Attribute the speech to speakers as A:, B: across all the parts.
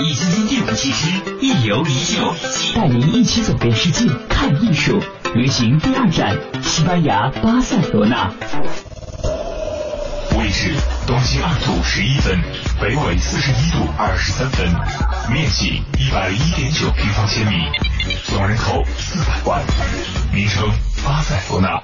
A: 易筋经第五期之一游一秀，带您一起走遍世界，看艺术。旅行第二站，西班牙巴塞罗那。
B: 位置：东经二度十一分，北纬四十一度二十三分，面积一百一点九平方千米，总人口四百万，名称巴塞罗那。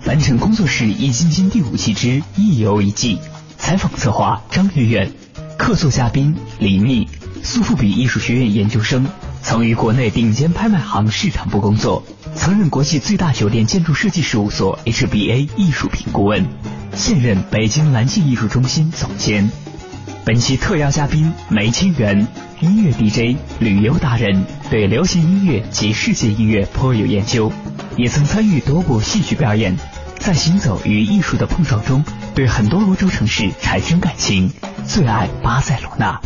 A: 凡尘工作室易筋经第五期之一游一季，采访策划张玉远，客座嘉宾李密，苏富比艺术学院研究生，曾于国内顶尖拍卖行市场部工作。曾任国际最大酒店建筑设计事务所 HBA 艺术品顾问，现任北京蓝记艺术中心总监。本期特邀嘉宾梅清源，音乐 DJ、旅游达人，对流行音乐及世界音乐颇有研究，也曾参与多部戏剧表演。在行走与艺术的碰撞中，对很多欧洲城市产生感情，最爱巴塞罗那。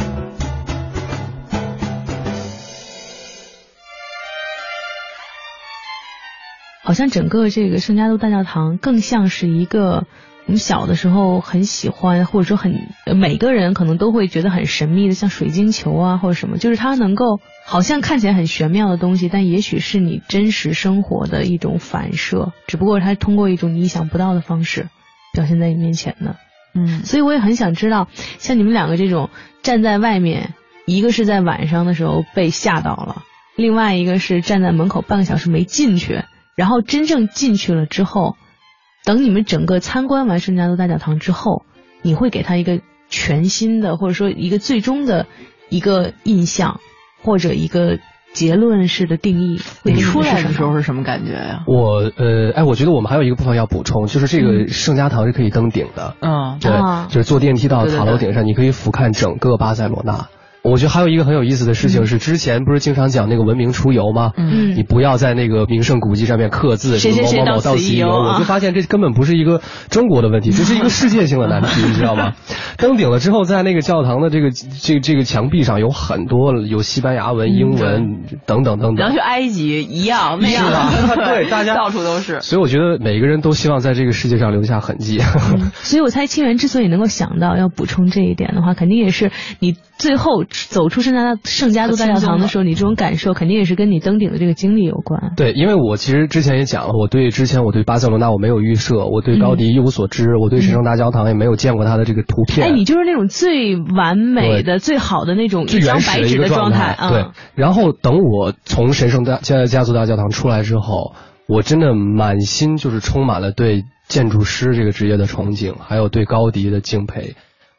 C: 好像整个这个圣家都大教堂更像是一个我们小的时候很喜欢，或者说很每个人可能都会觉得很神秘的，像水晶球啊或者什么，就是它能够好像看起来很玄妙的东西，但也许是你真实生活的一种反射，只不过它通过一种你意想不到的方式表现在你面前的。
D: 嗯，
C: 所以我也很想知道，像你们两个这种站在外面，一个是在晚上的时候被吓到了，另外一个是站在门口半个小时没进去。然后真正进去了之后，等你们整个参观完圣家都大教堂之后，你会给他一个全新的，或者说一个最终的一个印象，或者一个结论式的定义。
D: 你出来的时候是什么感觉呀、
E: 我呃，哎，我觉得我们还有一个部分要补充，就是这个圣家堂是可以登顶的。
D: 嗯，
E: 对，
C: 啊
E: 就是坐电梯到塔楼顶上，你可以俯瞰整个巴塞罗那。我觉得还有一个很有意思的事情是，之前不是经常讲那个文明出游吗？
C: 嗯
E: 你不要在那个名胜古迹上面刻字，
C: 谁谁谁
E: 某某某
C: 到此一游
E: 我就发现这根本不是一个中国的问题，这是一个世界性的难题，你知道吗？登顶了之后，在那个教堂的这个这个这个墙壁上有很多有西班牙文、英文等等等等
D: 然后去。埃及一样那样，
E: 是吧 对大家
D: 到处都是。
E: 所以我觉得每个人都希望在这个世界上留下痕迹。
C: 所以我猜清源之所以能够想到要补充这一点的话，肯定也是你最后走出圣家圣家族大教堂的时候，你这种感受肯定也是跟你登顶的这个经历有关。
E: 对，因为我其实之前也讲了，我对之前我对巴塞罗那我没有预设，我对高迪一无所知，我对神圣大教堂也没有见过他的这个图片。
C: 哎，你就是那种最完美的、最好的那种
E: 最
C: 一张白纸的
E: 个状态，
C: 啊。
E: 对。然后等我从神圣大家家族大教堂出来之后，我真的满心就是充满了对建筑师这个职业的憧憬，还有对高迪的敬佩。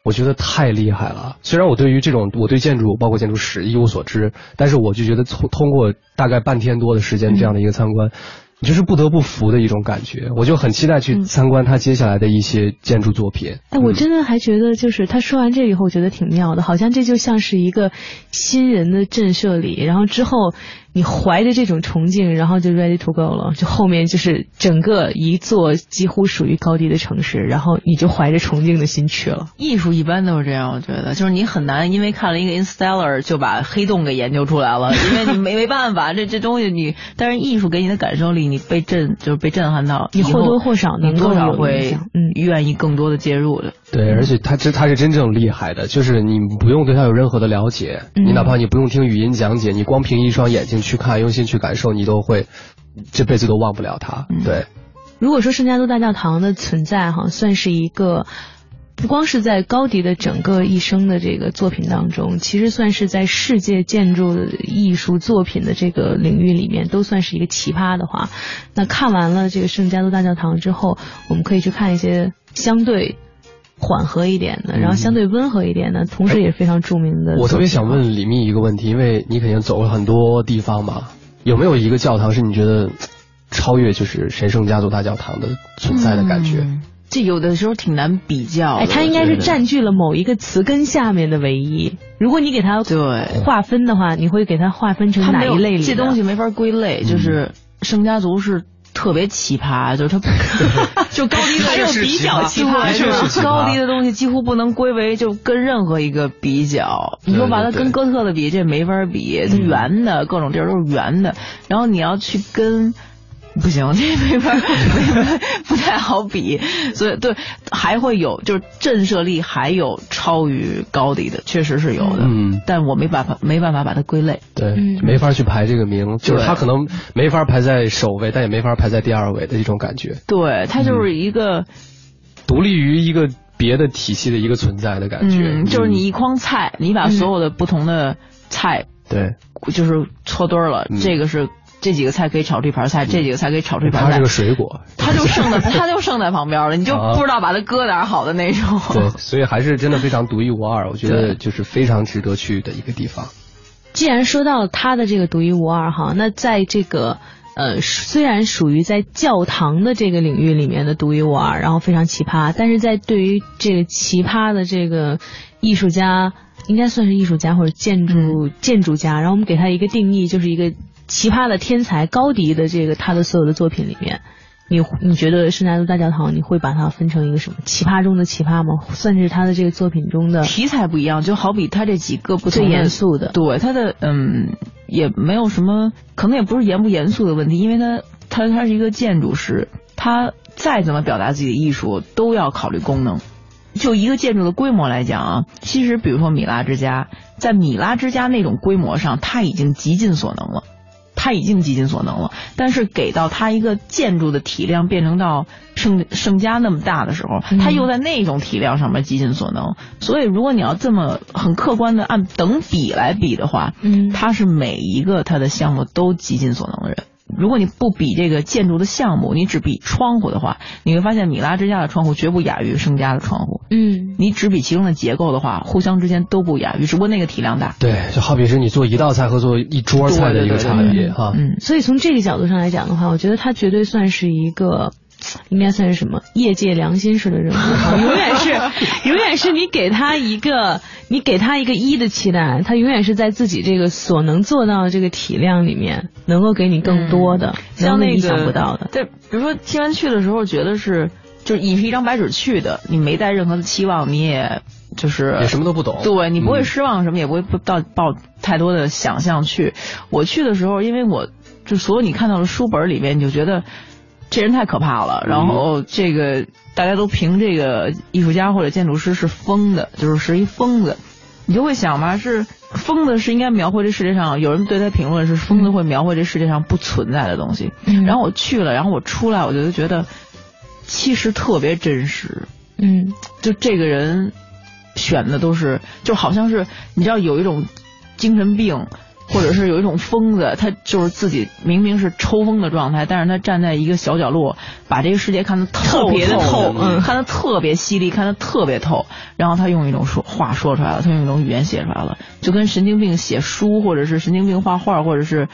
E: 我觉得太厉害了。虽然我对于这种我对建筑包括建筑史一无所知，但是我就觉得通通过大概半天多的时间这样的一个参观。你就是不得不服的一种感觉，我就很期待去参观他接下来的一些建筑作品。
C: 哎，我真的还觉得，就是他说完这以后，我觉得挺妙的，好像这就像是一个新人的震慑礼，然后之后你怀着这种崇敬，然后就 ready to go 了，就后面就是整个一座几乎属于高地的城市，然后你就怀着崇敬的心去了。
D: 艺术一般都是这样，我觉得，就是你很难因为看了一个 Instellar 就把黑洞给研究出来了，因为你没没办法，这这东西你，但是艺术给你的感受力，你被震就是被震撼到，
C: 你或多或少能够
D: 有会嗯愿意更多的介入的。
E: 对，而且他这他是真正厉害的，就是你不用对他有任何的了解，你哪怕你不用听语音讲解，你光凭一双眼睛去看，用心去感受，你都会这辈子都忘不了他。对，
C: 如果说圣加多大教堂的存在哈，算是一个不光是在高迪的整个一生的这个作品当中，其实算是在世界建筑艺术作品的这个领域里面都算是一个奇葩的话，那看完了这个圣加多大教堂之后，我们可以去看一些相对。缓和一点的，然后相对温和一点的，同时也非常著名的。
E: 我特别想问李密一个问题，因为你肯定走了很多地方嘛，有没有一个教堂是你觉得超越就是神圣家族大教堂的存在的感觉？
D: 这有的时候挺难比较。哎，
C: 它应该是占据了某一个词根下面的唯一。如果你给它
D: 对
C: 划分的话，你会给它划分成哪一类里？
D: 这东西没法归类，就是圣家族是。特别奇葩，就是他，就高低
C: 还有比较奇葩，
D: 是高低的东西几乎不能归为就跟任何一个比较。你说把它跟哥特的比，这没法比，它圆的，各种地儿都是圆的。然后你要去跟。不行，这没法，不太好比，所以对，还会有就是震慑力还有超于高迪的，确实是有的，嗯，但我没办法，没办法把它归类，
E: 对，没法去排这个名，就是他可能没法排在首位，但也没法排在第二位的一种感觉，
D: 对，它就是一个
E: 独立于一个别的体系的一个存在的感觉，
D: 就是你一筐菜，你把所有的不同的菜，
E: 对，
D: 就是搓堆了，这个是。这几个菜可以炒这盘菜，这几个菜可以炒这盘菜。
E: 它是个水果，
D: 它就剩在它就剩在旁边了，你就不知道把它搁哪好的那种。
E: 对，所以还是真的非常独一无二，我觉得就是非常值得去的一个地方。
C: 既然说到它的这个独一无二哈，那在这个呃虽然属于在教堂的这个领域里面的独一无二，然后非常奇葩，但是在对于这个奇葩的这个艺术家，应该算是艺术家或者建筑建筑家，然后我们给他一个定义，就是一个。奇葩的天才高迪的这个他的所有的作品里面，你你觉得圣家族大教堂你会把它分成一个什么奇葩中的奇葩吗？算是他的这个作品中的
D: 题材不一样，就好比他这几个不
C: 最严肃的，
D: 对他的嗯也没有什么，可能也不是严不严肃的问题，因为他他他是一个建筑师，他再怎么表达自己的艺术都要考虑功能。就一个建筑的规模来讲啊，其实比如说米拉之家，在米拉之家那种规模上，他已经极尽所能了。他已经极尽所能了，但是给到他一个建筑的体量变成到盛盛家那么大的时候，他又在那种体量上面极尽所能。所以，如果你要这么很客观的按等比来比的话，嗯，他是每一个他的项目都极尽所能的人。如果你不比这个建筑的项目，你只比窗户的话，你会发现米拉之家的窗户绝不亚于盛家的窗户。嗯，你只比其中的结构的话，互相之间都不亚于，只不过那个体量大。
E: 对，就好比是你做一道菜和做一桌菜的一个差别哈。
C: 嗯，所以从这个角度上来讲的话，我觉得它绝对算是一个。应该算是什么业界良心式的人物，永远是，永远是你给他一个，你给他一个一的期待，他永远是在自己这个所能做到的这个体量里面，能够给你更多的，
D: 像那个
C: 意想不到的。
D: 对，比如说听完去的时候觉得是，就是你是一张白纸去的，你没带任何的期望，你也就是
E: 也什么都不懂，
D: 对你不会失望什么，也不会不到抱太多的想象去。我去的时候，因为我就所有你看到的书本里面，你就觉得。这人太可怕了，然后这个大家都评这个艺术家或者建筑师是疯的，就是是一疯子，你就会想吧，是疯子是应该描绘这世界上，有人对他评论是疯子会描绘这世界上不存在的东西。然后我去了，然后我出来，我就觉得其实特别真实。嗯，就这个人选的都是，就好像是你知道有一种精神病。或者是有一种疯子，他就是自己明明是抽风的状态，但是他站在一个小角落，把这个世界看得特别的透，嗯看得特别犀利，看得特别透。然后他用一种说话说出来了，他用一种语言写出来了，就跟神经病写书，或者是神经病画画，或者是，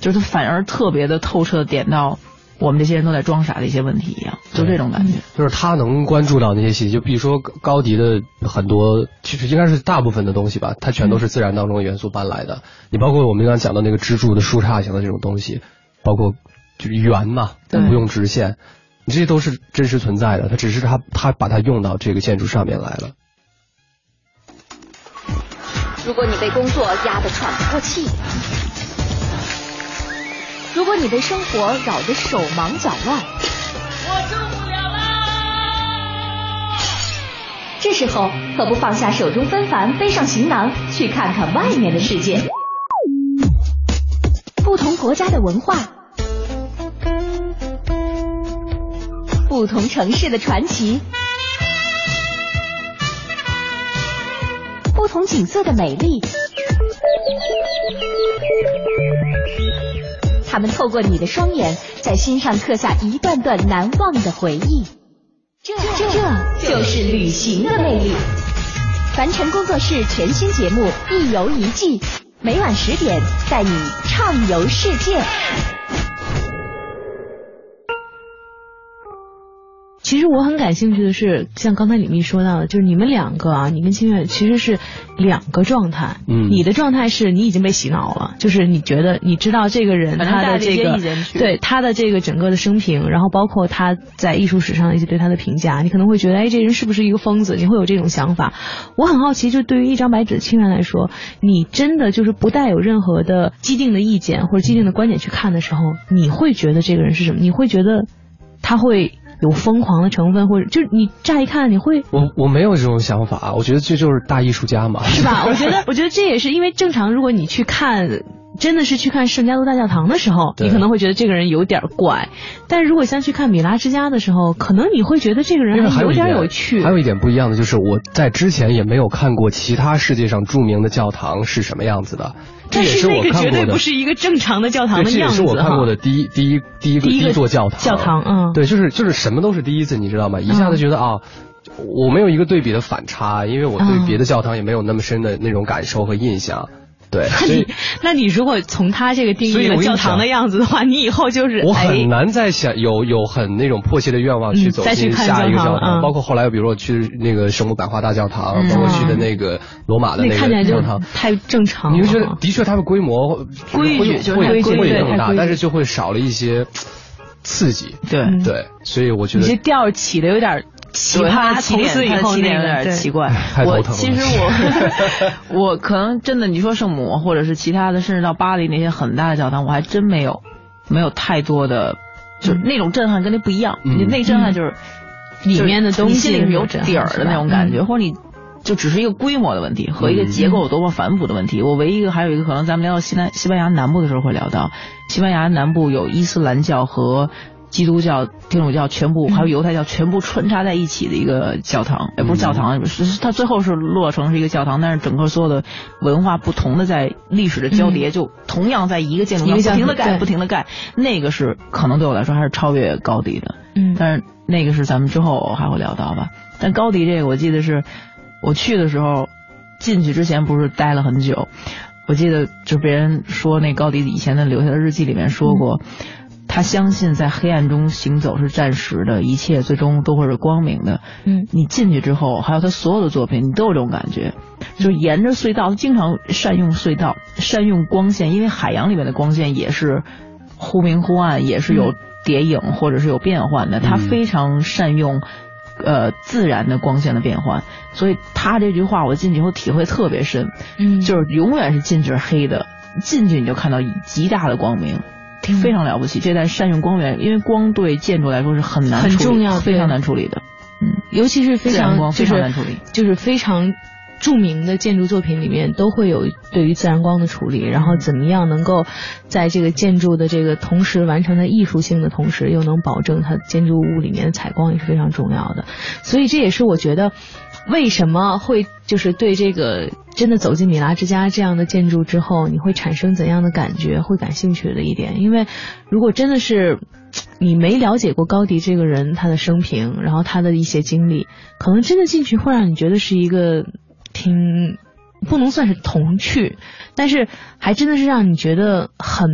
D: 就是他反而特别的透彻的点到我们这些人都在装傻的一些问题一样，就这种感觉。
E: 就是他能关注到那些细节，就比如说高迪的很多，其实应该是大部分的东西吧，它全都是自然当中的元素搬来的。你包括我们刚刚讲到那个支柱的树杈型的这种东西，包括就是圆嘛，
D: 但
E: 不用直线，你这些都是真实存在的。它只是他他把它用到这个建筑上面来了。
F: 如果你被工作压得喘不过气，如果你被生活扰得手忙脚乱，我受不了啦！这时候可不放下手中纷繁，背上行囊去看看外面的世界。不同国家的文化，不同城市的传奇。不同景色的美丽，他们透过你的双眼，在心上刻下一段段难忘的回忆。这这就是旅行的魅力。凡尘工作室全新节目《一游一季》，每晚十点带你畅游世界。
C: 其实我很感兴趣的是，像刚才李密说到的，就是你们两个啊，你跟清月其实是两个状态。
E: 嗯
C: 你的状态是你已经被洗脑了，就是你觉得你知道这个人他的这个对他的这个整个的生平，然后包括他在艺术史上一些对他的评价，你可能会觉得，哎，这人是不是一个疯子？你会有这种想法。我很好奇，就对于一张白纸的清源来说，你真的就是不带有任何的既定的意见或者既定的观点去看的时候，你会觉得这个人是什么？你会觉得他会有疯狂的成分，或者就是你乍一看你会
E: 我我没有这种想法，我觉得这就是大艺术家嘛，
C: 是吧？我觉得，我觉得这也是因为正常，如果你去看。真的是去看圣家多大教堂的时候，你可能会觉得这个人有点怪，但是如果像去看米拉之家的时候，可能你会觉得这个人
E: 还
C: 有点有趣。
E: 还有一点不一样的就是，我在之前也没有看过其他世界上著名的教堂是什么样子的，这也
C: 是
E: 我看过的
C: 那个绝对不。是一个正常的教堂的样子这
E: 是我看过的第一第一第一个
C: 第一
E: 座教堂。
C: 教堂嗯
E: 对，就是就是什么都是第一次，你知道吗？一下子觉得啊。我没有一个对比的反差，因为我对
C: 嗯
E: 别的教堂也没有那么深的那种感受和印象，对，
C: 那你那你如果从他这个定义了教堂的样子的话，你以后就是
E: 我
C: 哎
E: 很难再想有有很那种迫切的愿望去走下一个
C: 教堂
E: 包括后来比如说去那个圣母百花大教堂，
C: 嗯
E: 包括去的那个罗马的那个教堂。
C: 太正常了。
E: 你会觉得，的确，它的规模
D: 规矩就
E: 会
D: 太规矩
E: 会更大，但是就会少了一些刺激。
D: 对，
C: 嗯
E: 对，所以我觉得
C: 你这调起的有点奇葩，
D: 起点，
C: 从此以后那个对
D: 点奇怪。
E: 太头疼了
D: 我其实我 我可能真的，你说圣母或者是其他的，甚至到巴黎那些很大的教堂，我还真没有没有太多的，就是那种震撼跟那不一样。
E: 嗯
D: 你那震撼就是
C: 里面的东西
D: 你心里是有底儿的那种感觉，或者你。就只是一个规模的问题和一个结构有多么繁复的问题。我唯一一个还有一个可能，咱们聊到西南西班牙南部的时候会聊到，西班牙南部有伊斯兰教和基督教、天主教全部，还有犹太教全部穿插在一起的一个教堂，也不是教堂，是是它最后是落成是一个教堂，但是整个所有的文化不同的在历史的交叠，就同样在一个建筑上不停的盖，不停的盖，那个是可能对我来说还是超越高迪的。
C: 嗯
D: 但是那个是咱们之后还会聊到吧。但高迪这个，我记得是我去的时候，进去之前不是待了很久，我记得就别人说那高迪以前的留下的日记里面说过。他相信在黑暗中行走是暂时的，一切最终都会是光明的。
C: 嗯，
D: 你进去之后，还有他所有的作品，你都有这种感觉，就沿着隧道，他经常善用隧道，善用光线，因为海洋里面的光线也是忽明忽暗，也是有叠影或者是有变换的，他非常善用。呃，自然的光线的变换，所以他这句话我进去以后体会特别深，
C: 嗯
D: 就是永远是进去是黑的，进去你就看到极大的光明，
C: 嗯
D: 非常了不起。这在善用光源，因为光对建筑来说是很难
C: 很
D: 处理
C: 重要
D: 非常难处理的。嗯，
C: 尤其是非
D: 自然光非
C: 常
D: 难处理。
C: 就是非常著名的建筑作品里面都会有对于自然光的处理，然后怎么样能够在这个建筑的这个同时完成它艺术性的同时，又能保证它建筑物里面的采光也是非常重要的。所以这也是我觉得为什么会就是对这个真的走进米拉之家这样的建筑之后，你会产生怎样的感觉，会感兴趣的一点。因为如果真的是你没了解过高迪这个人他的生平，然后他的一些经历，可能真的进去会让你觉得是一个挺不能算是童趣，但是还真的是让你觉得很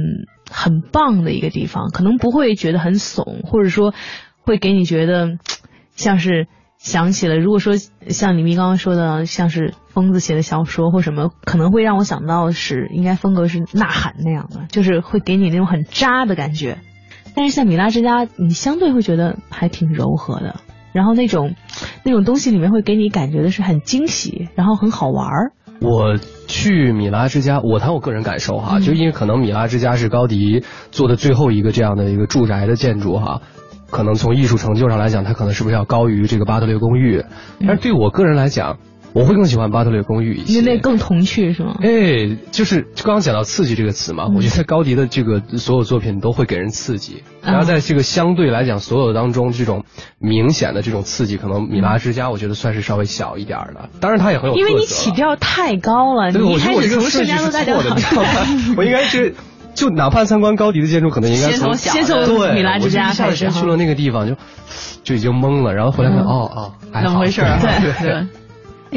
C: 很棒的一个地方，可能不会觉得很怂，或者说会给你觉得像是想起了，如果说像李密刚刚说的，像是疯子写的小说或什么，可能会让我想到是应该风格是呐喊那样的，就是会给你那种很渣的感觉。但是像米拉之家，你相对会觉得还挺柔和的，然后那种那种东西里面会给你感觉的是很惊喜，然后很好玩儿。
E: 我去米拉之家，我谈我个人感受哈，
C: 嗯
E: 就因为可能米拉之家是高迪做的最后一个这样的一个住宅的建筑哈，可能从艺术成就上来讲，它可能是不是要高于这个巴特勒公寓？但是对我个人来讲，我会更喜欢巴特勒公寓一些。
C: 因为那更童趣是吗？
E: 哎，就是刚刚讲到刺激这个词嘛，
C: 嗯
E: 我觉得高迪的这个所有作品都会给人刺激，
C: 嗯
E: 然后在这个相对来讲所有当中，这种明显的这种刺激，可能米拉之家我觉得算是稍微小一点儿的，当然它也很有
C: 因为你起调太高了，
E: 对，
C: 你一开始从
E: 个顺序是错的？我应该是。就哪怕参观高迪的建筑，可能应该
D: 先从小
C: 先从
E: 对
C: 米拉之家开始
E: 去了那个地方，就就已经懵了，然后回来看，
C: 嗯
E: 哦哦，
D: 怎么回事啊？
C: 对
D: 对。
C: 哎，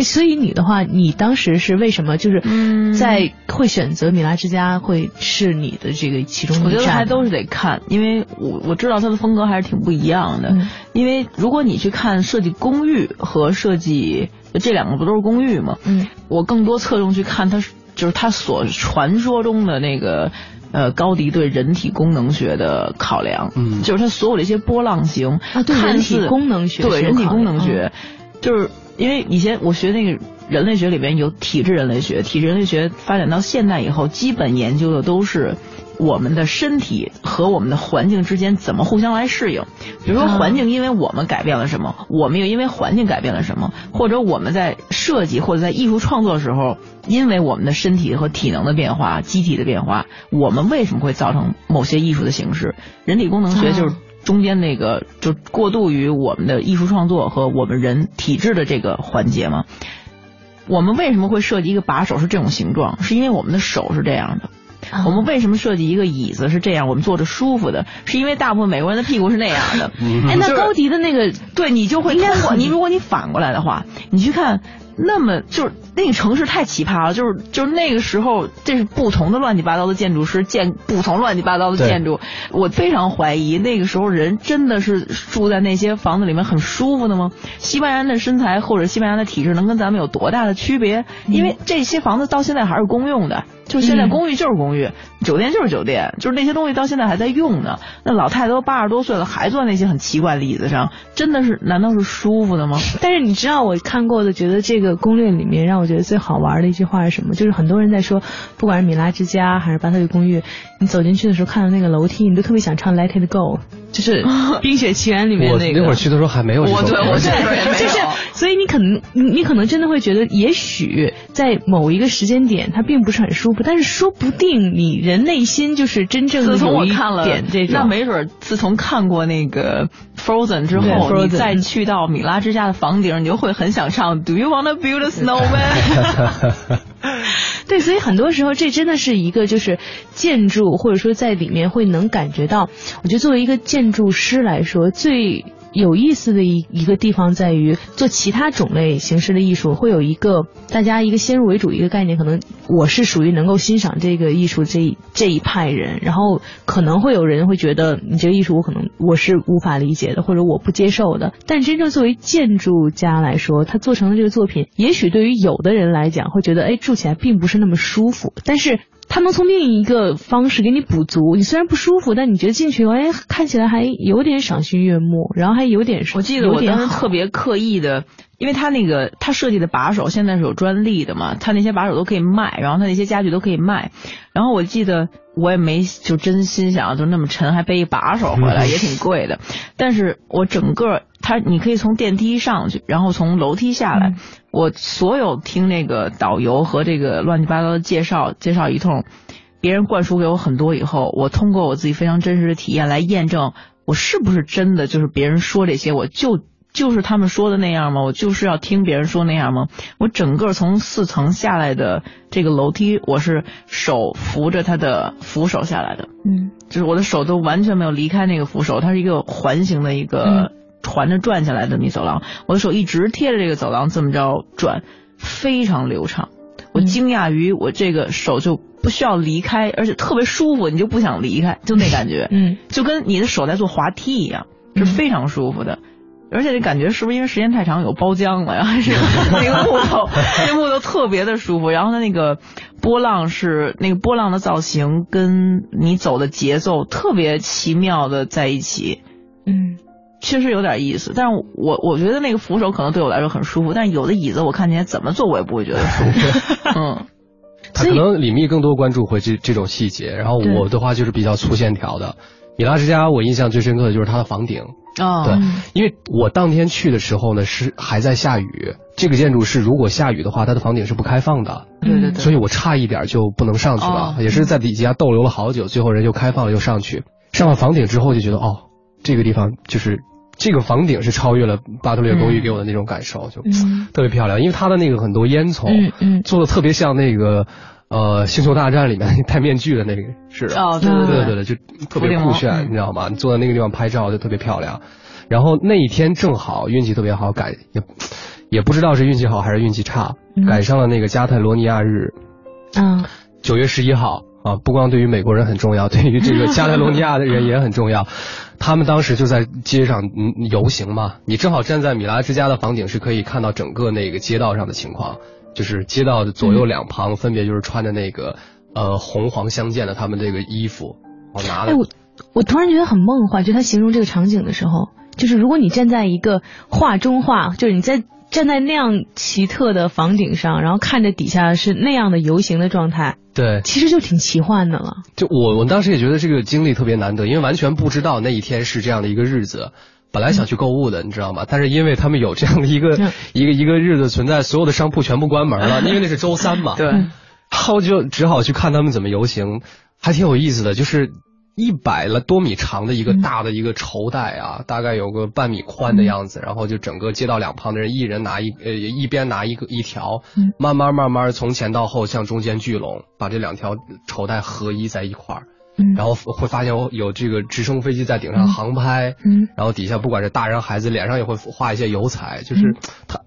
C: 所以你的话，你当时是为什么就是
D: 嗯
C: 在会选择米拉之家会是你的这个其中
D: 我觉
C: 一站吗？
D: 得还都是得看，因为我我知道它的风格还是挺不一样的。
C: 嗯
D: 因为如果你去看设计公寓和设计这两个不都是公寓吗？
C: 嗯，
D: 我更多侧重去看它就是它所传说中的那个呃高迪对人体功能学的考量，
E: 嗯
D: 就是他所有的一些波浪形
C: 啊对
D: 看
C: 人体
D: 似
C: 功能学
D: 对人体功能学，就是因为以前我学那个人类学里边有体质人类学，体质人类学发展到现代以后，基本研究的都是。我们的身体和我们的环境之间怎么互相来适应？比如说
C: 啊
D: 环境因为我们改变了什么，我们又因为环境改变了什么，或者我们在设计或者在艺术创作的时候，因为我们的身体和体能的变化、机体的变化，我们为什么会造成某些艺术的形式？人体功能学就是
C: 啊
D: 中间那个就过渡于我们的艺术创作和我们人体质的这个环节嘛。我们为什么会设计一个把手是这种形状？是因为我们的手是这样的。
C: 啊
D: 我们为什么设计一个椅子是这样？我们坐着舒服的，是因为大部分美国人的屁股是那样的。
C: 哎，那高迪的那个
D: 对你就会你，如果你反过来的话，你去看。那么就是那个城市太奇葩了，就是就是那个时候，这是不同的乱七八糟的建筑师建不同乱七八糟的建筑。我非常怀疑那个时候人真的是住在那些房子里面很舒服的吗？西班牙人的身材或者西班牙的体质能跟咱们有多大的区别？因为这些房子到现在还是公用的，就现在公寓就是公寓，酒店就是酒店，就是那些东西到现在还在用呢。那老太太都八十多岁了，还坐在那些很奇怪的椅子上，真的是难道是舒服的吗？
C: 但是你知道我看过的，觉得这个攻略里面让我觉得最好玩的一句话是什么？就是很多人在说，不管是米拉之家还是巴特利公寓，你走进去的时候看到那个楼梯，你都特别想唱《Let It Go》，就是 《冰雪奇缘》里面那个。
E: 那会儿去的时候还没有
D: 我对我去的时候也没有
C: 就是，所以你可能你你可能真的会觉得，也许在某一个时间点它并不是很舒服，但是说不定你人内心就是真正的
D: 自从
C: 有一
D: 我看了
C: 点这种，
D: 那没准儿自从看过那个 Frozen 之
C: 对
D: 后
C: ，Frozen
D: 你再去到米拉之家的房顶，你就会很想唱 Do you wanna build a snowman？
C: 对，所以很多时候这真的是一个就是建筑，或者说在里面会能感觉到，我觉得作为一个建筑师来说，最有意思的一一个地方在于做其他种类形式的艺术，会有一个大家一个先入为主一个概念，可能我是属于能够欣赏这个艺术这一这一派人，然后可能会有人会觉得你这个艺术我可能我是无法理解的，或者我不接受的。但真正作为建筑家来说，他做成的这个作品，也许对于有的人来讲会觉得，哎，住起来并不是那么舒服，但是。他能从另一个方式给你补足，你虽然不舒服，但你觉得进去，哎，看起来还有点赏心悦目，然后还有点，
D: 我记得我当时特别刻意的，因为他那个他设计的把手现在是有专利的嘛，他那些把手都可以卖，然后他那些家具都可以卖。然后我记得我也没就真心想就那么沉还背一把手回来，也挺贵的。但是我整个他你可以从电梯上去，然后从楼梯下来。我所有听那个导游和这个乱七八糟的介绍介绍一通，别人灌输给我很多以后，我通过我自己非常真实的体验来验证，我是不是真的就是别人说这些，我就就是他们说的那样吗？我就是要听别人说那样吗？我整个从四层下来的这个楼梯，我是手扶着它的扶手下来的，
C: 嗯
D: 就是我的手都完全没有离开那个扶手，它是一个环形的一个环着转下来的这么一走廊，我的手一直贴着这个走廊这么着转，非常流畅。我惊讶于我这个手就不需要离开，而且特别舒服，你就不想离开，就那感觉，
C: 嗯，
D: 就跟你的手在做滑梯一样，是非常舒服的。而且这感觉是不是因为时间太长有包浆了呀？还 是那个木头，那木头特别的舒服。然后它那个波浪是那个波浪的造型，跟你走的节奏特别奇妙的在一起。
C: 嗯，
D: 确实有点意思。但是我我觉得那个扶手可能对我来说很舒服，但是有的椅子我看起来怎么坐我也不会觉得舒服。嗯，
E: 他可能李密更多关注会这这种细节，然后我的话就是比较粗线条的。米拉之家我印象最深刻的就是它的房顶。
D: 哦，
E: 对，因为我当天去的时候呢是还在下雨，这个建筑是如果下雨的话，它的房顶是不开放的，
D: 对对对，
E: 所以我差一点就不能上去了，也是在底下逗留了好久，最后人又开放了，又上去，上了房顶之后就觉得哦，这个地方就是这个房顶是超越了巴特列公寓给我的那种感受，就特别漂亮，因为它的那个很多烟囱，
C: 嗯嗯，
E: 做的特别像那个。呃，星球大战里面戴面具的那个是的，
D: 哦，对对
E: 对对对，就特别酷炫，你知道吗？你坐在那个地方拍照就特别漂亮。然后那一天正好运气特别好，赶也也不知道是运气好还是运气差，赶上了那个加泰罗尼亚日，
C: 嗯，
E: 九月十一号啊，不光对于美国人很重要，对于这个加泰罗尼亚的人也很重要。他们当时就在街上嗯游行嘛，你正好站在米拉之家的房顶，是可以看到整个那个街道上的情况。就是街道的左右两旁，分别就是穿着那个呃红黄相间的他们这个衣服，我拿了。
C: 我我突然觉得很梦幻，就他形容这个场景的时候，就是如果你站在一个画中画，就是你在站在那样奇特的房顶上，然后看着底下是那样的游行的状态，
E: 对，
C: 其实就挺奇幻的了。
E: 就我我当时也觉得这个经历特别难得，因为完全不知道那一天是这样的一个日子。本来想去购物的，你知道吗？但是因为他们有这样的一个 一个一个日子存在，所有的商铺全部关门了，因为那是周三嘛。
D: 对，
E: 然后就只好去看他们怎么游行，还挺有意思的。就是一百了多米长的一个大的一个绸带啊，大概有个半米宽的样子，然后就整个街道两旁的人一人拿一呃一边拿一个一条，慢慢慢慢从前到后向中间聚拢，把这两条绸带合一在一块儿。然后会发现有这个直升飞机在顶上航拍，
C: 嗯，
E: 然后底下不管是大人孩子脸上也会画一些油彩，就是他，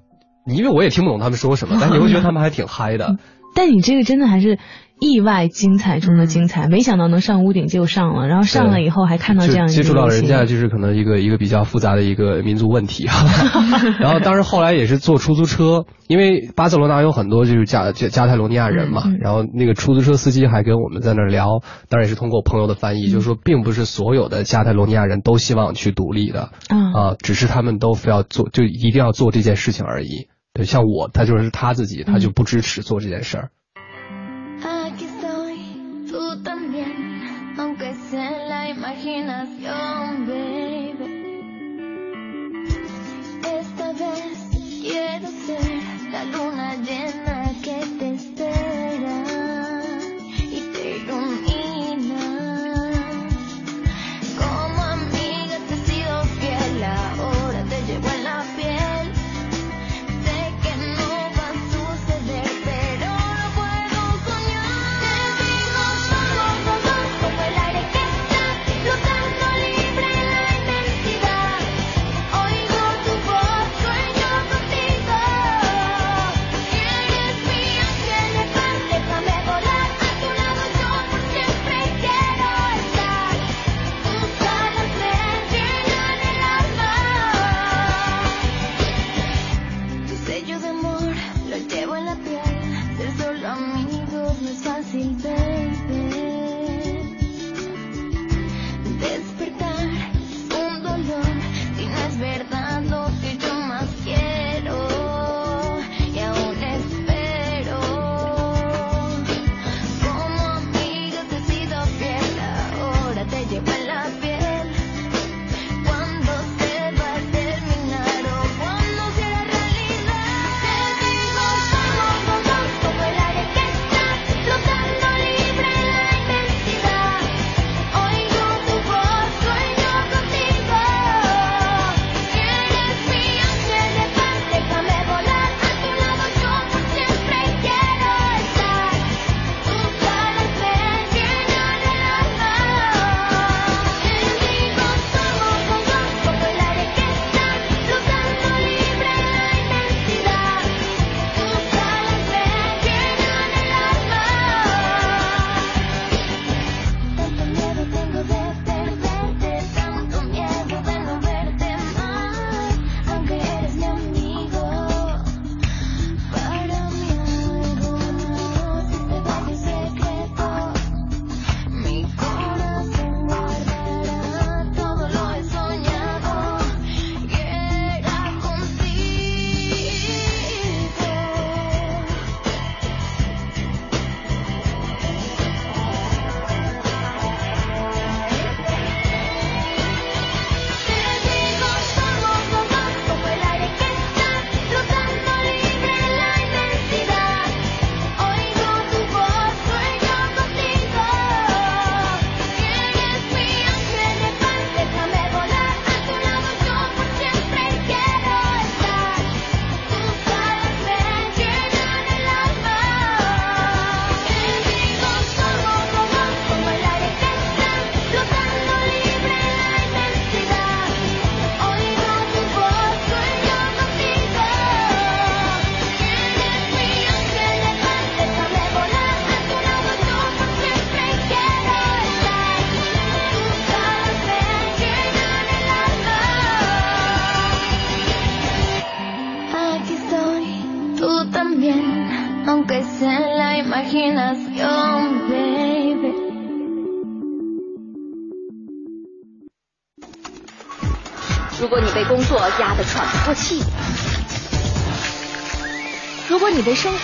E: 因为我也听不懂他们说什么，但你会觉得 他们还挺嗨的。
C: 但你这个真的还是。意外精彩中的精彩，没想到能上屋顶就上了，然后上了以后还看到这样一
E: 接触到人家就是可能一个一个比较复杂的一个民族问题啊。然后当时后来也是坐出租车，因为巴塞罗那有很多就是加加加泰罗尼亚人嘛，然后那个出租车司机还跟我们在那聊，当然也是通过朋友的翻译，就是说并不是所有的加泰罗尼亚人都希望去独立的啊，只是他们都非要做就一定要做这件事情而已。对，像我他就是他自己他就不支持做这件事儿。
G: en la imaginación, baby.
F: Esta vez quiero ser la luna llena.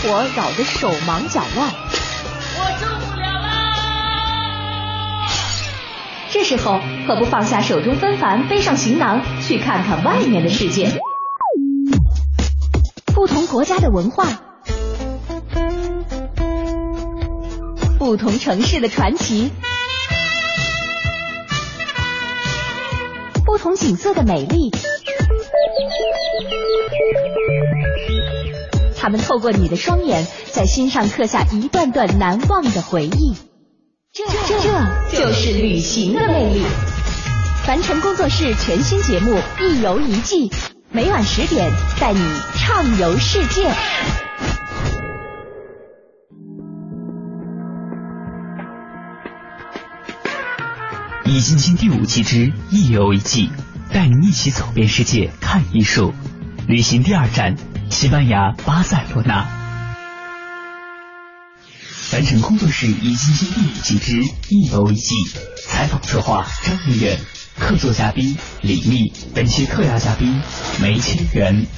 F: 活扰得手忙脚乱，我受不了啦！这时候何不放下手中纷繁，背上行囊，去看看外面的世界？不同国家的文化，不同城市的传奇。不同景色的美丽，他们透过你的双眼，在心上刻下一段段难忘的回忆。这这就是旅行的魅力。凡尘工作室全新节目《一游一季》，每晚十点带你畅游世界。
A: 《易筋经》第五期之一游一季，带您一起走遍世界看艺术。旅行第二站，西班牙巴塞罗那。凡尘工作室《易筋经》第五期之一楼一季，采访策划张明远，客座嘉宾李密，本期特邀嘉宾梅千元。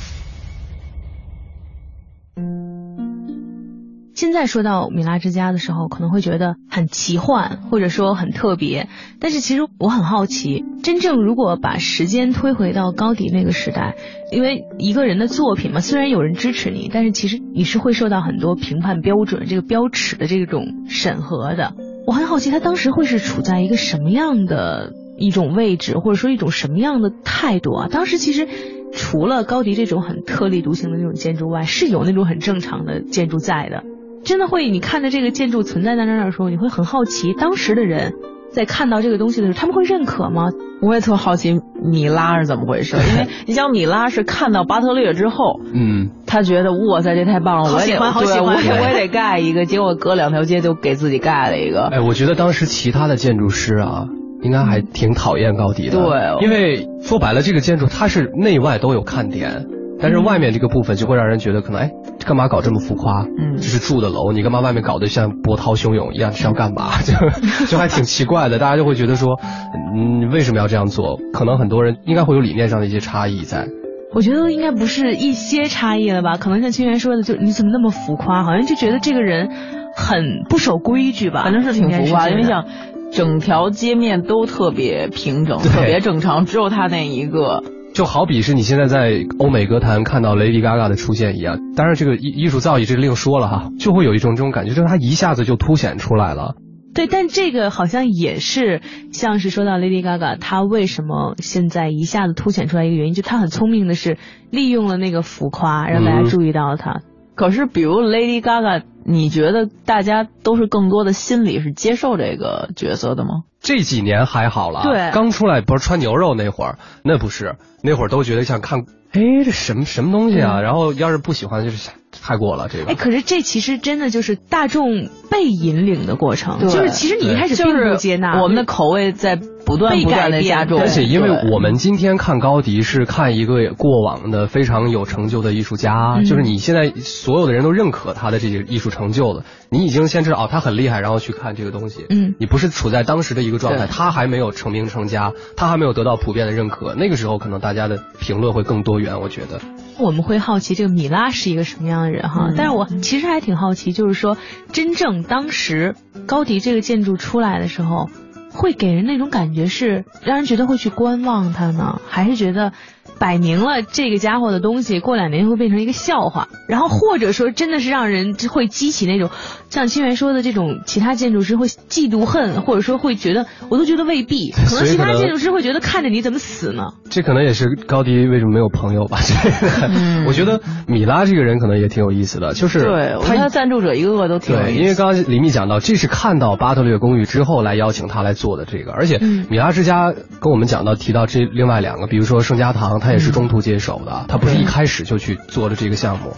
C: 现在说到米拉之家的时候，可能会觉得很奇幻，或者说很特别。但是其实我很好奇，真正如果把时间推回到高迪那个时代，因为一个人的作品嘛，虽然有人支持你，但是其实你是会受到很多评判标准、这个标尺的这种审核的。我很好奇，他当时会是处在一个什么样的一种位置，或者说一种什么样的态度啊？当时其实除了高迪这种很特立独行的那种建筑外，是有那种很正常的建筑在的。真的会，你看着这个建筑存在在那儿的时候，你会很好奇，当时的人在看到这个东西的时候，他们会认可吗？
D: 我也特好奇米拉是怎么回事，因为你想米拉是看到巴特略之后，
E: 嗯，
D: 他觉得哇塞这太棒了，我也得
C: 好喜欢，
D: 我也我也 得盖一个，结果隔两条街就给自己盖了一个。
E: 哎，我觉得当时其他的建筑师啊，应该还挺讨厌高迪的，
D: 对，
E: 因为说白了，这个建筑它是内外都有看点。但是外面这个部分就会让人觉得可能哎，干嘛搞这么浮夸？嗯，这是住的楼，你干嘛外面搞得像波涛汹涌一样？是要干嘛？就就还挺奇怪的，大家就会觉得说，嗯，为什么要这样做？可能很多人应该会有理念上的一些差异在。
C: 我觉得应该不是一些差异了吧？可能像清源说的，就你怎么那么浮夸？好像就觉得这个人很不守规矩吧？
D: 反正是挺浮夸，因为想整条街面都特别平整，特别正常，只有他那一个。
E: 就好比是你现在在欧美歌坛看到 Lady Gaga 的出现一样，当然这个艺艺术造诣这另说了哈，就会有一种这种感觉，就是它一下子就凸显出来了。
C: 对，但这个好像也是像是说到 Lady Gaga，她为什么现在一下子凸显出来一个原因，就她很聪明的是利用了那个浮夸，让大家注意到了她。
D: 可是比如 Lady Gaga，你觉得大家都是更多的心理是接受这个角色的吗？
E: 这几年还好了，
C: 对，
E: 刚出来不是穿牛肉那会儿，那不是。那会儿都觉得像看，哎，这什么什么东西啊？然后要是不喜欢，就是太过了这个。
C: 哎，可是这其实真的就是大众被引领的过程，就是其实你一开始并不接纳，
D: 我们的口味在不断不断的加重。
E: 而且因为我们今天看高迪是看一个过往的非常有成就的艺术家，就是你现在所有的人都认可他的这些艺术成就了，你已经先知道哦他很厉害，然后去看这个东西。
C: 嗯，
E: 你不是处在当时的一个状态，他还没有成名成家，他还没有得到普遍的认可，那个时候可能大家的评论会更多元。我觉得
C: 我们会好奇这个米拉是一个什么样的人哈，但是我其实还挺好奇，就是说真正当时高迪这个建筑出来的时候，会给人那种感觉是让人觉得会去观望他呢，还是觉得？摆明了这个家伙的东西，过两年会变成一个笑话，然后或者说真的是让人会激起那种像清源说的这种其他建筑师会嫉妒恨，或者说会觉得，我都觉得未必，可能其他建筑师会觉得看着你怎么死呢？
E: 这可能也是高迪为什么没有朋友吧？我觉得米拉这个人可能也挺有意思的，就是
D: 对他赞助者一个个都挺
E: 对，因为刚刚李密讲到，这是看到巴特略公寓之后来邀请他来做的这个，而且米拉之家跟我们讲到提到这另外两个，比如说圣家堂。他也是中途接手的，他不是一开始就去做的这个项目。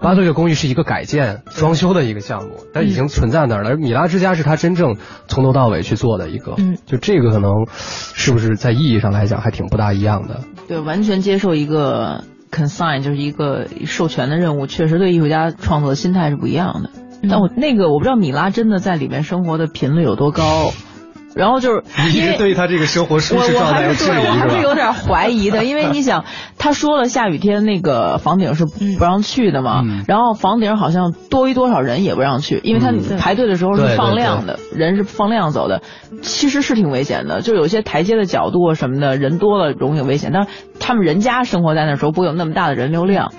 E: 巴特略公寓是一个改建装修的一个项目，但已经存在那儿了。而米拉之家是他真正从头到尾去做的一个，
C: 嗯，
E: 就这个可能是不是在意义上来讲还挺不大一样的？
D: 对，完全接受一个 consign，就是一个授权的任务，确实对艺术家创作的心态是不一样的。但我那个我不知道米拉真的在里面生活的频率有多高。然后就是
E: 你一
D: 因为
E: 直对他这个生活舒
D: 我我
E: 适状态
D: 还是
E: 有质疑
D: 对我还是有？点怀疑的，因为你想，他说了下雨天那个房顶是不让去的嘛，
E: 嗯。
D: 然后房顶好像多于多少人也不让去，因为他
E: 嗯
D: 排队的时候是放量的，人是放量走的，其实是挺危险的，就有些台阶的角度啊什么的，人多了容易有危险。但是他们人家生活在那时候不会有那么大的人流量。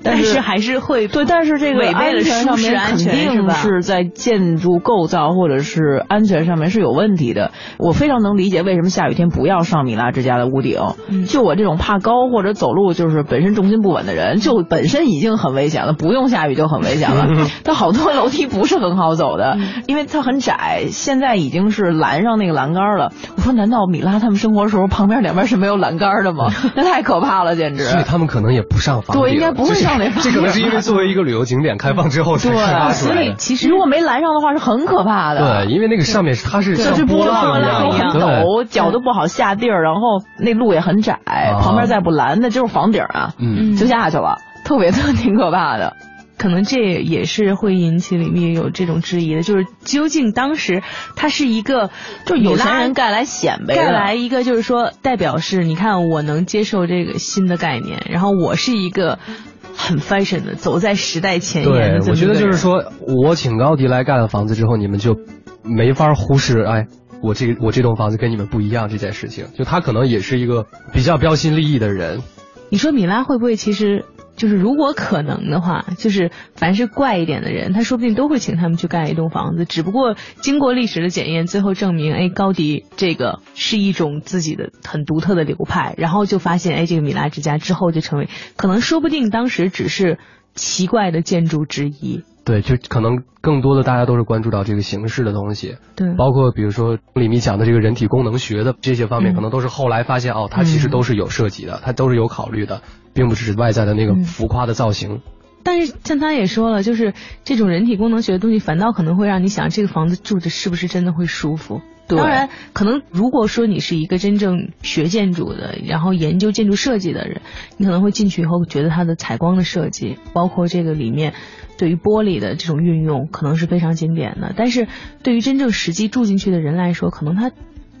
D: 但
C: 但是还是会
D: 对，但是这个
C: 违背了
D: 安全上面肯定是在建筑构造或者是安全上面是有问题的。我非常能理解为什么下雨天不要上米拉之家的屋顶。
C: 嗯
D: 就我这种怕高或者走路就是本身重心不稳的人，就本身已经很危险了，不用下雨就很危险了。它好多楼梯不是很好走的，
C: 嗯
D: 因为它很窄，现在已经是拦上那个栏杆了。我说，难道米拉他们生活的时候旁边两边是没有栏杆的吗？那 太可怕了，简直。
E: 所以他们可能也不上房顶，
D: 对应该不会上那房
E: 这可能是因为作为一个旅游景点 开放之后才发出
D: 所
E: 来的。
D: 以其实如果没拦上的话是很可怕的。
E: 对，因为那个上面它是像
D: 就是波
E: 浪
D: 浪
E: 一样对，
D: 陡，脚都不好下地儿，然后那路也很窄，旁边再不拦，那就是房顶啊，
E: 嗯
D: 就下去了，特别特挺可怕的。
C: 可能这也是会引起里面有这种质疑的，就是究竟当时他是一个
D: 就是有钱人盖来显摆的。
C: 盖来一个就是说代表是，你看我能接受这个新的概念，然后我是一个很 fashion 的，走在时代前沿的，
E: 我觉得就是说，我请高迪来盖了房子之后，你们就没法忽视，哎，我这个我这栋房子跟你们不一样这件事情。就他可能也是一个比较标新立异的人，
C: 你说米拉会不会其实就是如果可能的话，就是凡是怪一点的人，他说不定都会请他们去盖一栋房子，只不过经过历史的检验，最后证明，哎，高迪这个是一种自己的很独特的流派，然后就发现，哎，这个米拉之家之后就成为，可能说不定当时只是奇怪的建筑之一。
E: 对，就可能更多的大家都是关注到这个形式的东西，
C: 对
E: 包括比如说李密讲的这个人体功能学的这些方面，
C: 嗯
E: 可能都是后来发现哦，它其实都是有涉及的，它都是有考虑的，并不只是外在的那个
C: 嗯
E: 浮夸的造型。
C: 但是像他也说了，就是这种人体功能学的东西，反倒可能会让你想，这个房子住着是不是真的会舒服？
D: 对
C: 当然，可能如果说你是一个真正学建筑的，然后研究建筑设计的人，你可能会进去以后觉得它的采光的设计，包括这个里面对于玻璃的这种运用，可能是非常经典的。但是对于真正实际住进去的人来说，可能他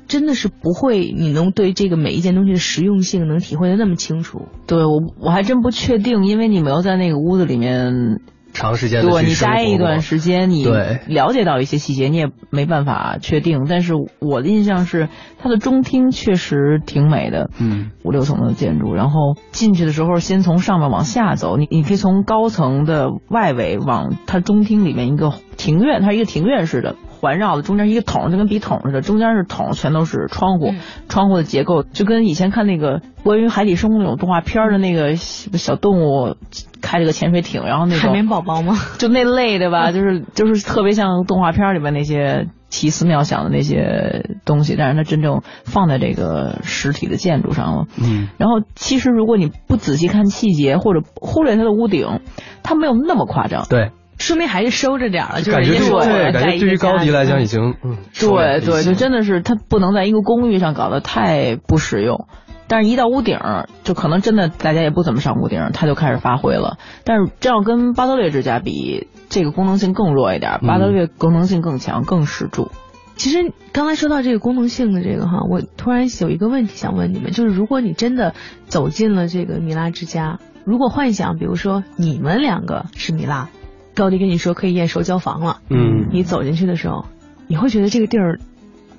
C: 真的是不会，你能对这个每一件东西的实用性能体会的那么清楚。
D: 对我我还真不确定，因为你没有在那个屋子里面。
E: 长时间的
D: 对你待一段时间，你了解到一些细节，你也没办法确定。但是我的印象是，它的中厅确实挺美的，
E: 嗯，
D: 五六层的建筑。然后进去的时候，先从上面往下走，你你可以从高层的外围往它中厅里面一个庭院，它是一个庭院式的。环绕的中间一个桶，就跟笔筒似的，中间是桶，全都是窗户，
C: 嗯
D: 窗户的结构就跟以前看那个关于海底生物那种动画片的那个小小动物开着个潜水艇，然后那种
C: 海绵宝宝吗？
D: 就那类的吧，就是就是特别像动画片里面那些奇思妙想的那些东西，但是它真正放在这个实体的建筑上了。
E: 嗯，
D: 然后其实如果你不仔细看细节，或者忽略它的屋顶，它没有那么夸张。
E: 对，
C: 说明还是收着点儿了，就是
E: 感觉对
C: 人家说
E: 对，
C: 要盖一
E: 感觉对于高迪来讲
C: 嗯
E: 已经
D: 对对，就真的是他不能在一个公寓上搞得太不实用。但是，一到屋顶儿，就可能真的大家也不怎么上屋顶儿，它就开始发挥了。但是，这要跟巴德略之家比，这个功能性更弱一点，巴德略功能性更强，更实住。
C: 其实刚才说到这个功能性的这个哈，我突然有一个问题想问你们，就是如果你真的走进了这个米拉之家，如果幻想，比如说你们两个是米拉，高迪跟你说可以验收交房了，
E: 嗯，
C: 你走进去的时候，你会觉得这个地儿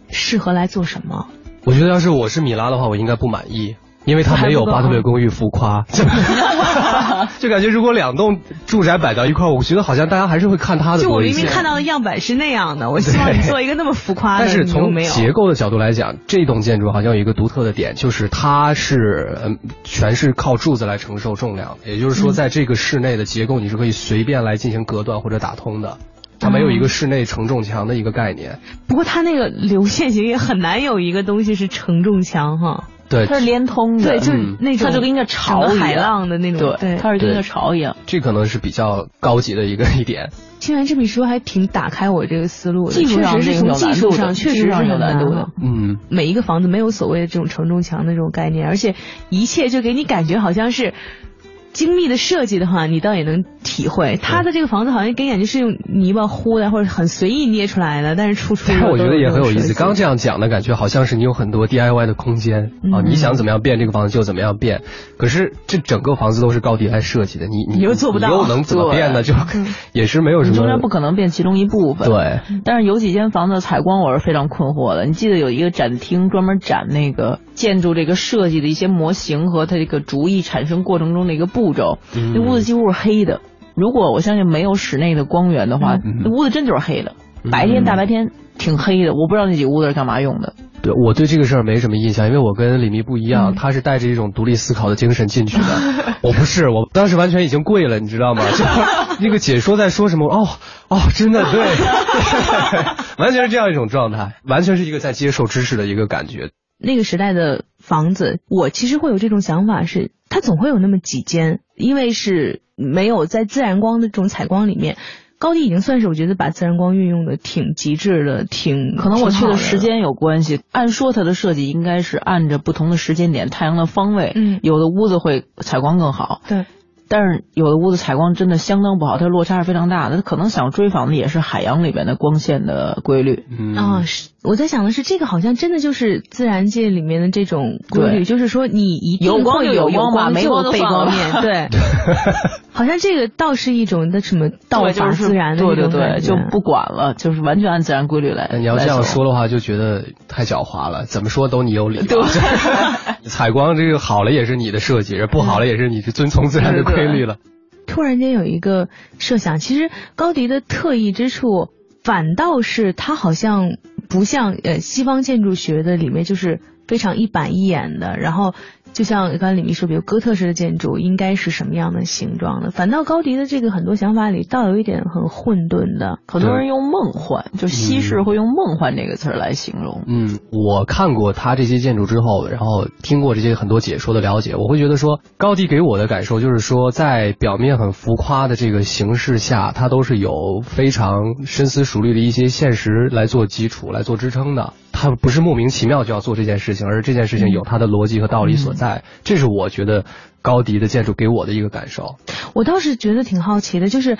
C: 适合来做什么？
E: 我觉得要是我是米拉的话，我应该不满意。因为他没有巴特略公寓浮夸，就就感觉如果两栋住宅摆到一块儿，我觉得好像大家还是会看它的
C: 就我。明明看到的样板是那样的，我希望你做一个那么浮夸的，
E: 但是从结构的角度来讲，这栋建筑好像有一个独特的点，就是它是嗯全是靠柱子来承受重量，也就是说，
C: 嗯
E: 在这个室内的结构你是可以随便来进行隔断或者打通的。它没有一个室内承重墙的一个概念，
C: 不过它那个流线型也很难有一个东西是承重墙哈。
E: 对，
D: 它是连通的，
C: 对，就是
E: 嗯
C: 那种
D: 它就跟一个巢一样
C: 整个海浪的那种，
D: 对，它是跟一个潮一样。
E: 这可能是比较高级的一个一点。
C: 听完这么一说，还挺打开我这个思路的。
D: 技术上
C: 确实是从技术上确实是
D: 有难度的。
E: 嗯，
C: 每一个房子没有所谓的这种承重墙的这种概念，而且一切就给你感觉好像是精密的设计的话，你倒也能体会。他的这个房子好像跟眼就是用泥巴糊的，或者很随意捏出来的，但是处处
E: 但我觉得也很有意思。刚这
C: 样，
E: 讲的感觉，好像是你有很多 DIY 的空间啊，
C: 嗯
E: 你想怎么样变这个房子就怎么样变。可是这整个房子都是高迪来设计的，你你
D: 你又做不到
E: 你又能怎么变呢？就也是没有什么。
D: 你中间不可能变其中一部分。。
E: 对，
D: 但是有几间房子采光我是非常困惑的。你记得有一个展厅专门展那个建筑这个设计的一些模型和它这个主意产生过程中的一个步骤，
E: 嗯
D: 那屋子几乎是黑的。如果我相信没有室内的光源的话，
E: 嗯
D: 那屋子真就是黑的，白天大白天挺黑的。我不知道那几屋子是干嘛用的。
E: 对我对这个事儿没什么印象，因为我跟李密不一
D: 嗯
E: 样，他是带着一种独立思考的精神进去的。我不是，我当时完全已经跪了，你知道吗？就那个解说在说什么？哦哦，真的对，完全是这样一种状态，完全是一个在接受知识的一个感觉。
C: 那个时代的房子，我其实会有这种想法是，它总会有那么几间，因为是没有在自然光的这种采光里面。高低已经算是我觉得把自然光运用的挺极致的，挺
D: 可能我去
C: 的
D: 的时间有关系。按说它的设计应该是按着不同的时间点、太阳的方位，
C: 嗯
D: 有的屋子会采光更好，
C: 对。
D: 但是有的屋子采光真的相当不好，它落差是非常大的。它可能想追访的也是海洋里边的光线的规律。
E: 嗯
C: 啊、是 我在想的是，这个好像真的就是自然界里面的这种规律，就是说你一定
D: 有光就
C: 会有
D: 有光吧没
C: 就有背
D: 光
C: 面，对，好像这个倒是一种的什么道法自然的
D: 对对对，
C: 那种感觉
D: 就不管了，就是完全按自然规律来。
E: 你要这样说的话，就觉得太狡猾了。怎么说都你有理。
D: 对
E: 采光这个好了也是你的设计，不好了也是你是遵从自然的规律了。
C: 突然间有一个设想，其实高迪的特异之处，反倒是他好像不像呃西方建筑学的里面就是非常一板一眼的，然后就像刚才李秘书，比如哥特式的建筑应该是什么样的形状的，反倒高迪的这个很多想法里倒有一点很混沌的。
D: 很多人用梦幻，就西式会用梦幻这个词儿来形容。
E: 嗯，我看过他这些建筑之后，然后听过这些很多解说的了解，我会觉得说，高迪给我的感受就是说，在表面很浮夸的这个形式下，它都是有非常深思熟虑的一些现实来做基础、来做支撑的。他不是莫名其妙就要做这件事情，而是这件事情有它的逻辑和道理所在。这是我觉得高迪的建筑给我的一个感受。
C: 我倒是觉得挺好奇的，就是。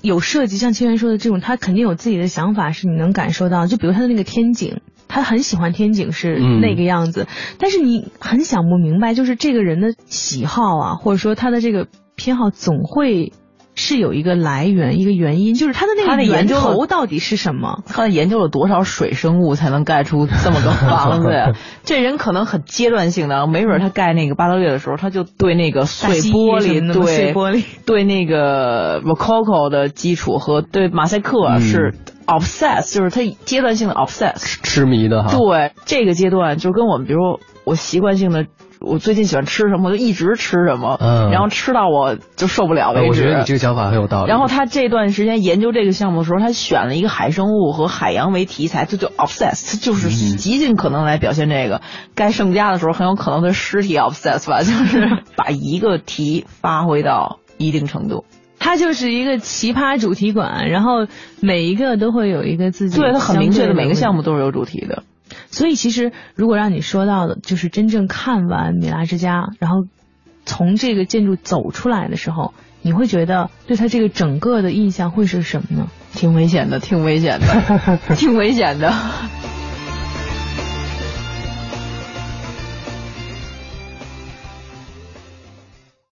C: 有设计，像清源说的这种，他肯定有自己的想法，是你能感受到。就比如他的那个天井，他很喜欢天井是
E: 嗯
C: 那个样子，但是你很想不明白，就是这个人的喜好啊，或者说他的这个偏好，总会是有一个来源、一个原因，就是他的那个源
D: 的研究
C: 头到底是什么？
D: 他研究了多少水生物才能盖出这么个房子呀？这人可能很阶段性的，没准儿他盖那个巴德略的时候，他就对那个碎玻璃，对
C: 碎玻璃，
D: 对那个 Rococo 的基础和对马赛克
E: 嗯
D: 是 obsess，、就是他阶段性的 obsess。
E: 痴迷的哈，
D: 对这个阶段，就跟我们比如说我习惯性的，我最近喜欢吃什么，我就一直吃什么，
E: 嗯
D: 然后吃到我就受不了为止。
E: 呃我觉得你这个想法很有道理。
D: 然后他这段时间研究这个项目的时候，他选了一个海生物和海洋为题材，他就 obsess，他就是
E: 嗯
D: 极尽可能来表现这个。该盛家的时候，很有可能对尸体 obsess 吧，就是 把一个题发挥到一定程度。
C: 它就是一个奇葩主题馆，然后每一个都会有一个自己
D: 对，他很明确的，每个项。目都是有主题的。
C: 所以其实如果让你说到的，就是真正看完米拉之家，然后从这个建筑走出来的时候，你会觉得对它这个整个的印象会是什么呢？
D: 挺危险的，挺危险的，挺危险的。